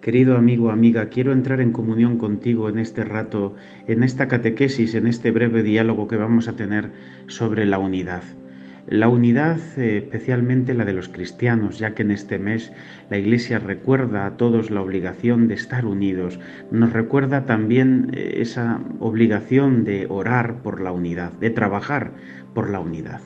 Querido amigo, amiga, quiero entrar en comunión contigo en este rato, en esta catequesis, en este breve diálogo que vamos a tener sobre la unidad. La unidad, eh, especialmente la de los cristianos, ya que en este mes la Iglesia recuerda a todos la obligación de estar unidos, nos recuerda también eh, esa obligación de orar por la unidad, de trabajar por la unidad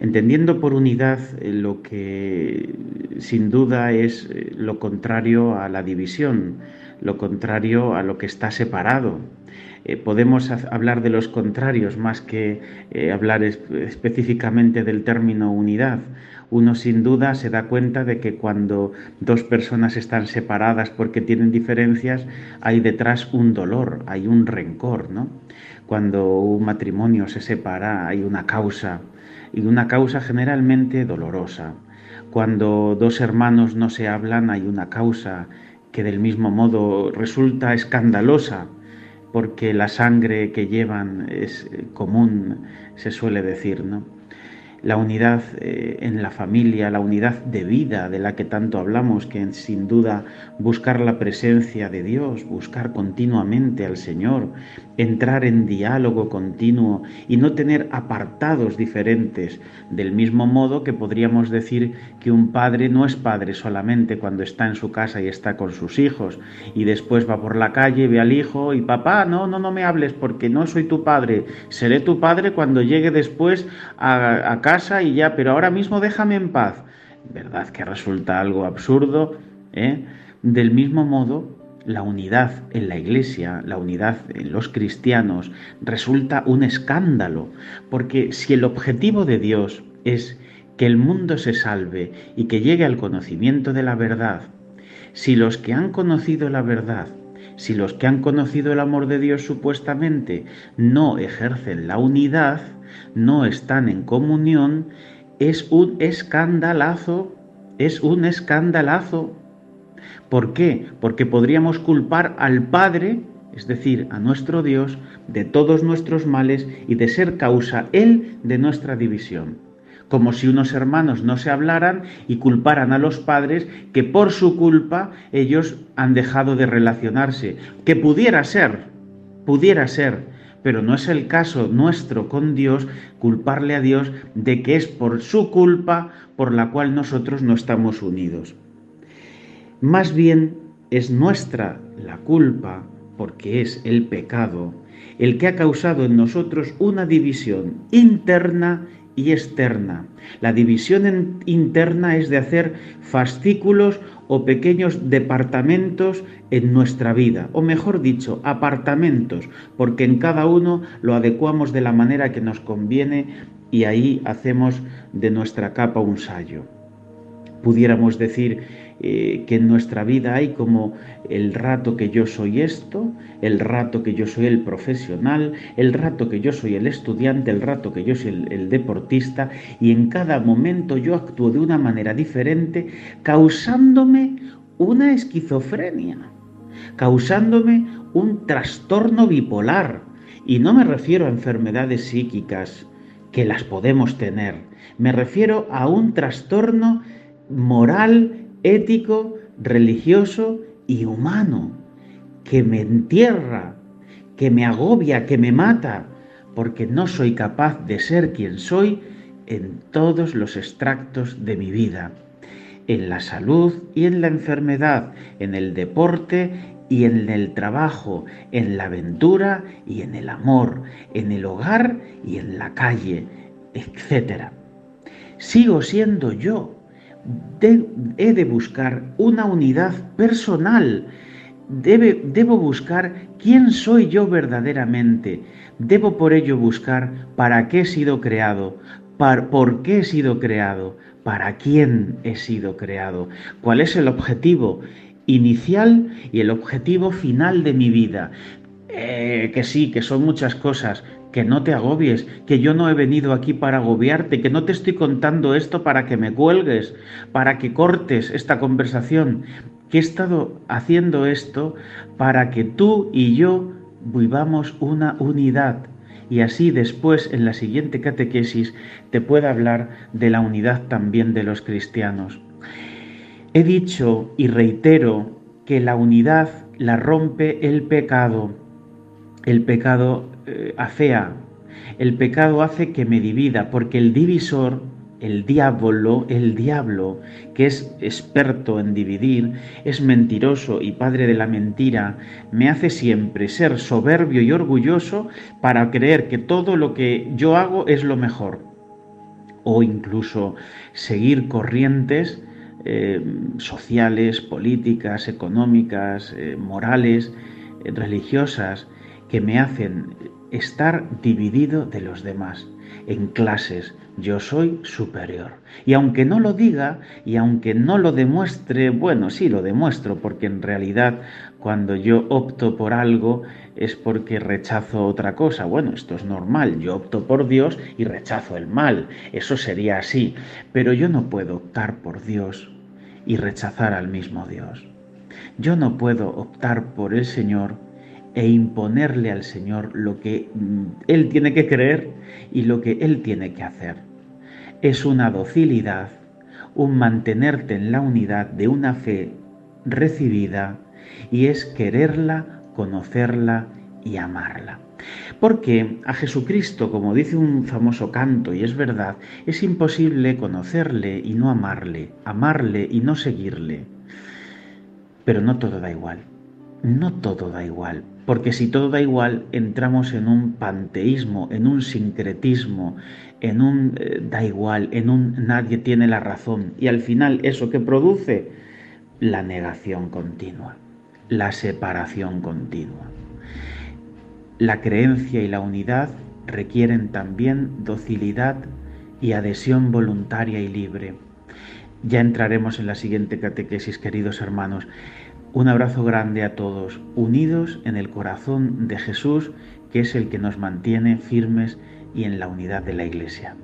entendiendo por unidad eh, lo que sin duda es eh, lo contrario a la división, lo contrario a lo que está separado. Eh, podemos hablar de los contrarios más que hablar específicamente del término unidad. Uno sin duda se da cuenta de que cuando dos personas están separadas porque tienen diferencias, hay detrás un dolor, hay un rencor, ¿no? Cuando un matrimonio se separa, hay una causa, y una causa generalmente dolorosa. Cuando dos hermanos no se hablan hay una causa que del mismo modo resulta escandalosa porque la sangre que llevan es común, se suele decir, ¿no? la unidad eh, en la familia, la unidad de vida de la que tanto hablamos, que sin duda buscar la presencia de Dios, buscar continuamente al Señor, entrar en diálogo continuo y no tener apartados diferentes, del mismo modo que podríamos decir que un padre no es padre solamente cuando está en su casa y está con sus hijos y después va por la calle, ve al hijo y papá, no, no, no me hables porque no soy tu padre, seré tu padre cuando llegue después a, a casa y ya, pero ahora mismo déjame en paz. ¿Verdad que resulta algo absurdo? ¿eh? Del mismo modo, la unidad en la iglesia, la unidad en los cristianos, resulta un escándalo, porque si el objetivo de Dios es que el mundo se salve y que llegue al conocimiento de la verdad, si los que han conocido la verdad, si los que han conocido el amor de Dios supuestamente no ejercen la unidad, no están en comunión, es un escandalazo, es un escandalazo. ¿Por qué? Porque podríamos culpar al Padre, es decir, a nuestro Dios, de todos nuestros males y de ser causa Él de nuestra división. Como si unos hermanos no se hablaran y culparan a los padres que por su culpa ellos han dejado de relacionarse. Que pudiera ser, pudiera ser, pero no es el caso nuestro con Dios culparle a Dios de que es por su culpa por la cual nosotros no estamos unidos. Más bien es nuestra la culpa, porque es el pecado, el que ha causado en nosotros una división interna y externa. La división interna es de hacer fascículos o pequeños departamentos en nuestra vida, o mejor dicho, apartamentos, porque en cada uno lo adecuamos de la manera que nos conviene y ahí hacemos de nuestra capa un sallo. Pudiéramos decir eh, que en nuestra vida hay como el rato que yo soy esto, el rato que yo soy el profesional, el rato que yo soy el estudiante, el rato que yo soy el, el deportista, y en cada momento yo actúo de una manera diferente, causándome una esquizofrenia, causándome un trastorno bipolar. Y no me refiero a enfermedades psíquicas, que las podemos tener, me refiero a un trastorno moral ético, religioso y humano, que me entierra, que me agobia, que me mata, porque no soy capaz de ser quien soy en todos los extractos de mi vida, en la salud y en la enfermedad, en el deporte y en el trabajo, en la aventura y en el amor, en el hogar y en la calle, etc. Sigo siendo yo, he de buscar una unidad personal. debo buscar quién soy yo verdaderamente. Debo por ello buscar para qué he sido creado, por qué he sido creado, para quién he sido creado, cuál es el objetivo inicial y el objetivo final de mi vida. Eh, que sí, que son muchas cosas, que no te agobies, que yo no he venido aquí para agobiarte, que no te estoy contando esto para que me cuelgues, para que cortes esta conversación, que he estado haciendo esto para que tú y yo vivamos una unidad y así después en la siguiente catequesis te pueda hablar de la unidad también de los cristianos. He dicho y reitero que la unidad la rompe el pecado. El pecado eh, afea, el pecado hace que me divida, porque el divisor, el diablo, el diablo, que es experto en dividir, es mentiroso y padre de la mentira, me hace siempre ser soberbio y orgulloso para creer que todo lo que yo hago es lo mejor. O incluso seguir corrientes eh, sociales, políticas, económicas, eh, morales, religiosas, que me hacen estar dividido de los demás en clases. Yo soy superior. Y aunque no lo diga y aunque no lo demuestre, bueno, sí lo demuestro, porque en realidad cuando yo opto por algo es porque rechazo otra cosa. Bueno, esto es normal. Yo opto por Dios y rechazo el mal. Eso sería así. Pero yo no puedo optar por Dios y rechazar al mismo Dios. Yo no puedo optar por el Señor e imponerle al Señor lo que mm, Él tiene que creer y lo que Él tiene que hacer. Es una docilidad, un mantenerte en la unidad de una fe recibida y es quererla, conocerla y amarla. Porque a Jesucristo, como dice un famoso canto, y es verdad, es imposible conocerle y no amarle, amarle y no seguirle. Pero no todo da igual no todo da igual, porque si todo da igual entramos en un panteísmo, en un sincretismo, en un eh, da igual, en un nadie tiene la razón y al final eso que produce la negación continua, la separación continua. La creencia y la unidad requieren también docilidad y adhesión voluntaria y libre. Ya entraremos en la siguiente catequesis, queridos hermanos. Un abrazo grande a todos, unidos en el corazón de Jesús, que es el que nos mantiene firmes y en la unidad de la Iglesia.